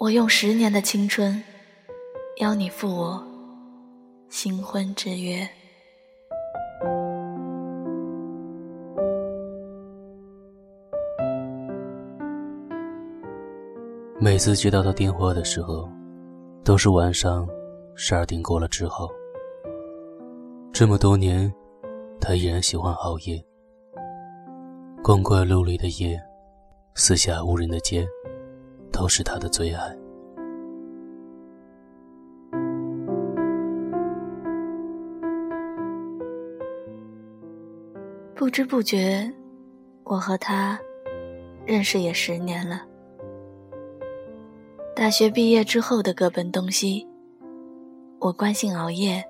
我用十年的青春，邀你赴我新婚之约。每次接到他电话的时候，都是晚上十二点过了之后。这么多年，他依然喜欢熬夜。光怪陆离的夜，四下无人的街。都是他的最爱。不知不觉，我和他认识也十年了。大学毕业之后的各奔东西，我关心熬夜，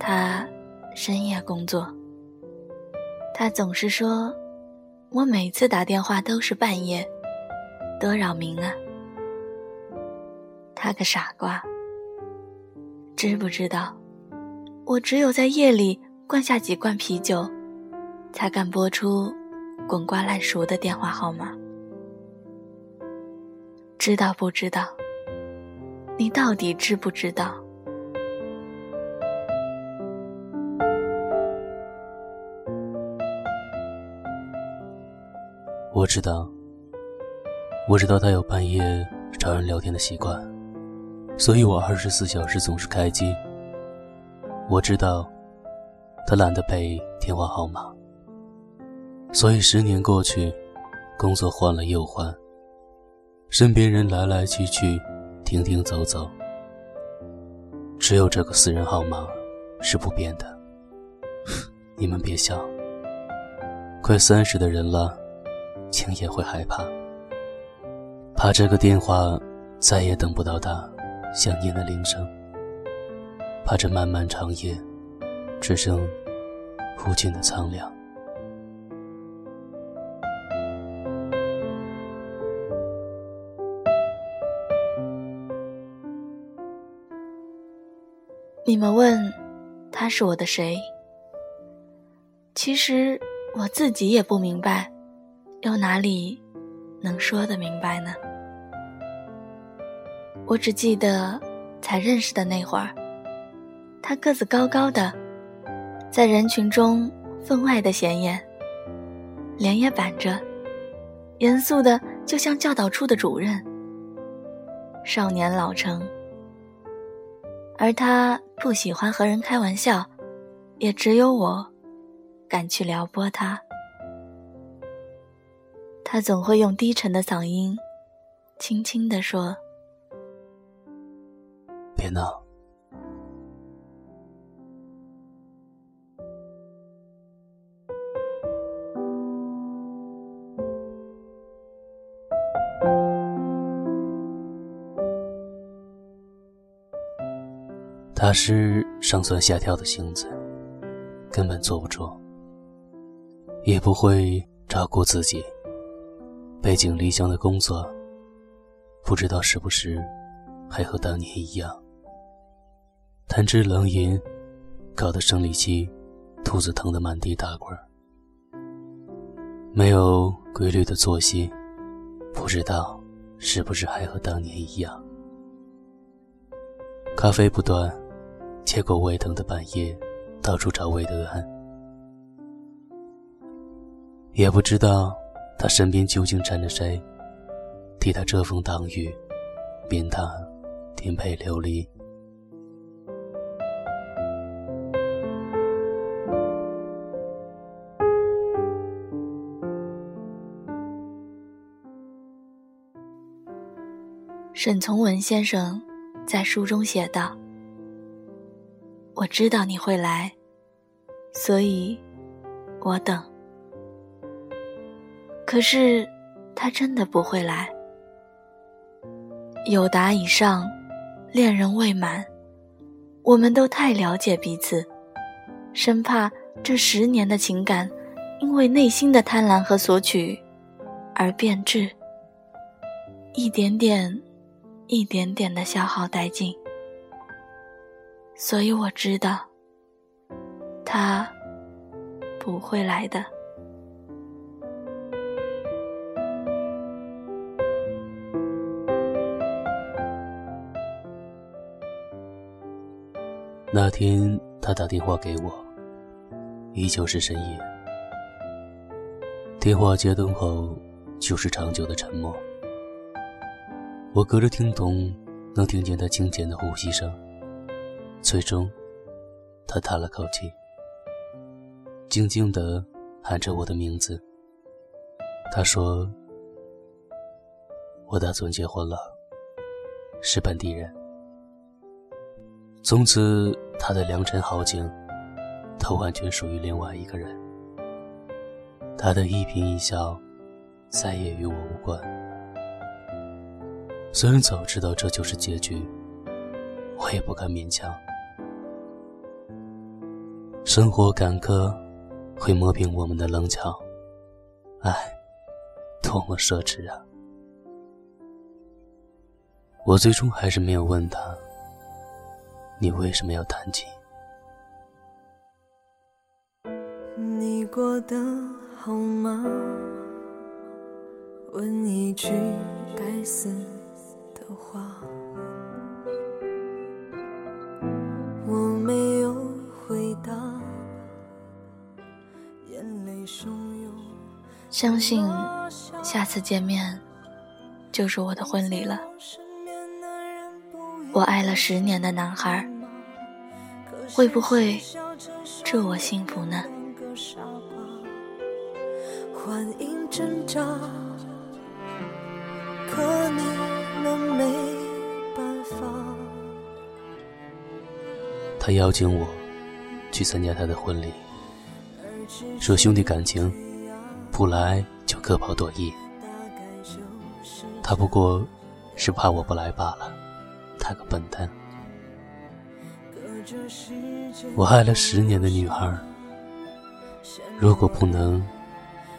他深夜工作。他总是说，我每次打电话都是半夜。多扰民啊！他个傻瓜，知不知道？我只有在夜里灌下几罐啤酒，才敢拨出滚瓜烂熟的电话号码。知道不知道？你到底知不知道？我知道。我知道他有半夜找人聊天的习惯，所以我二十四小时总是开机。我知道他懒得背电话号码，所以十年过去，工作换了又换，身边人来来去去，停停走走，只有这个私人号码是不变的。你们别笑，快三十的人了，竟也会害怕。怕这个电话再也等不到他想念的铃声，怕这漫漫长夜只剩无尽的苍凉。你们问他是我的谁？其实我自己也不明白，又哪里能说得明白呢？我只记得，才认识的那会儿，他个子高高的，在人群中分外的显眼，脸也板着，严肃的就像教导处的主任，少年老成。而他不喜欢和人开玩笑，也只有我敢去撩拨他。他总会用低沉的嗓音，轻轻地说。别闹！他是上蹿下跳的性子，根本坐不住，也不会照顾自己。背井离乡的工作，不知道是不是还和当年一样。贪吃冷饮，搞得生理期，肚子疼得满地打滚没有规律的作息，不知道是不是还和当年一样。咖啡不断，结果胃疼的半夜，到处找魏德安。也不知道他身边究竟站着谁，替他遮风挡雨，免他颠沛流离。沈从文先生在书中写道：“我知道你会来，所以，我等。可是，他真的不会来。有达以上，恋人未满，我们都太了解彼此，生怕这十年的情感，因为内心的贪婪和索取，而变质，一点点。”一点点的消耗殆尽。所以我知道他不会来的。那天他打电话给我依旧是深夜。电话接通后就是长久的沉默。我隔着听筒能听见他轻浅的呼吸声。最终，他叹了口气，静静地喊着我的名字。他说：“我打算结婚了，是本地人。”从此，他的良辰好景，都完全属于另外一个人。他的一颦一笑，再也与我无关。虽然早知道这就是结局，我也不敢勉强。生活坎坷，会磨平我们的棱角。唉，多么奢侈啊！我最终还是没有问他。你为什么要弹琴？你过得好吗？问一句该死话。我没有回答，眼泪汹涌。相信下次见面就是我的婚礼了。我爱了十年的男孩，会不会祝我幸福呢？他邀请我去参加他的婚礼，说兄弟感情不来就各跑多异。他不过是怕我不来罢了。他个笨蛋！我爱了十年的女孩，如果不能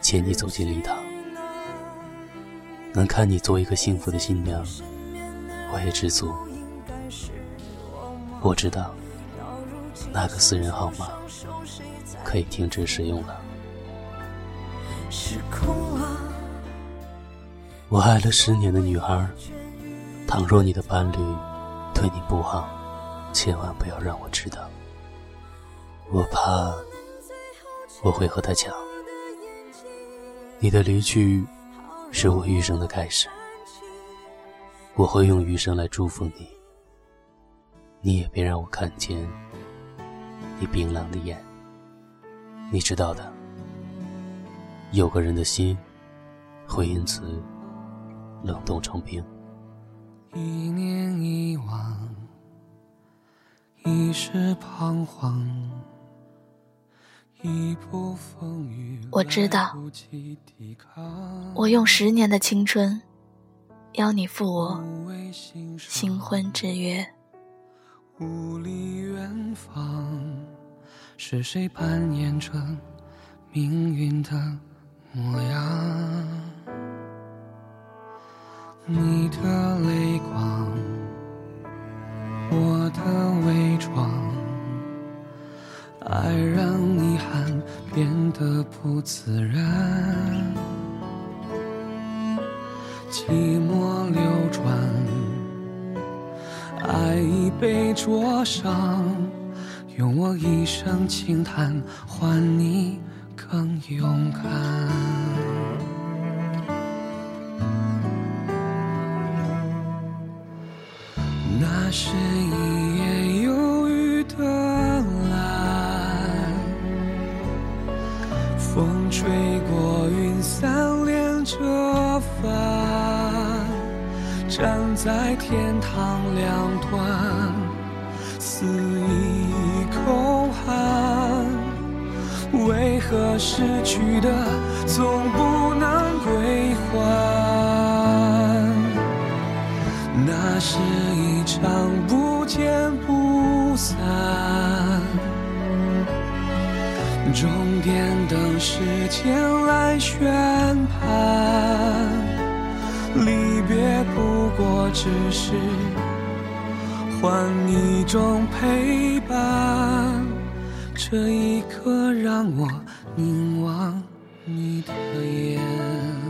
牵你走进礼堂，能看你做一个幸福的新娘，我也知足。我知道那个私人号码可以停止使用了。我爱了十年的女孩，倘若你的伴侣。对你不好，千万不要让我知道。我怕我会和他讲，你的离去是我余生的开始。我会用余生来祝福你，你也别让我看见你冰冷的眼。你知道的，有个人的心会因此冷冻成冰。一念遗忘，一世彷徨。一步风我知道，我用十年的青春邀你赴我新婚之约。雾里远方，是谁扮演着命运的模样？你的泪爱已被灼伤，用我一生轻叹换你更勇敢。那是一在天堂两端，肆意空寒。为何失去的总不能归还？那是。一场不见不散，终点等时间来宣判。只是换一种陪伴，这一刻让我凝望你的眼。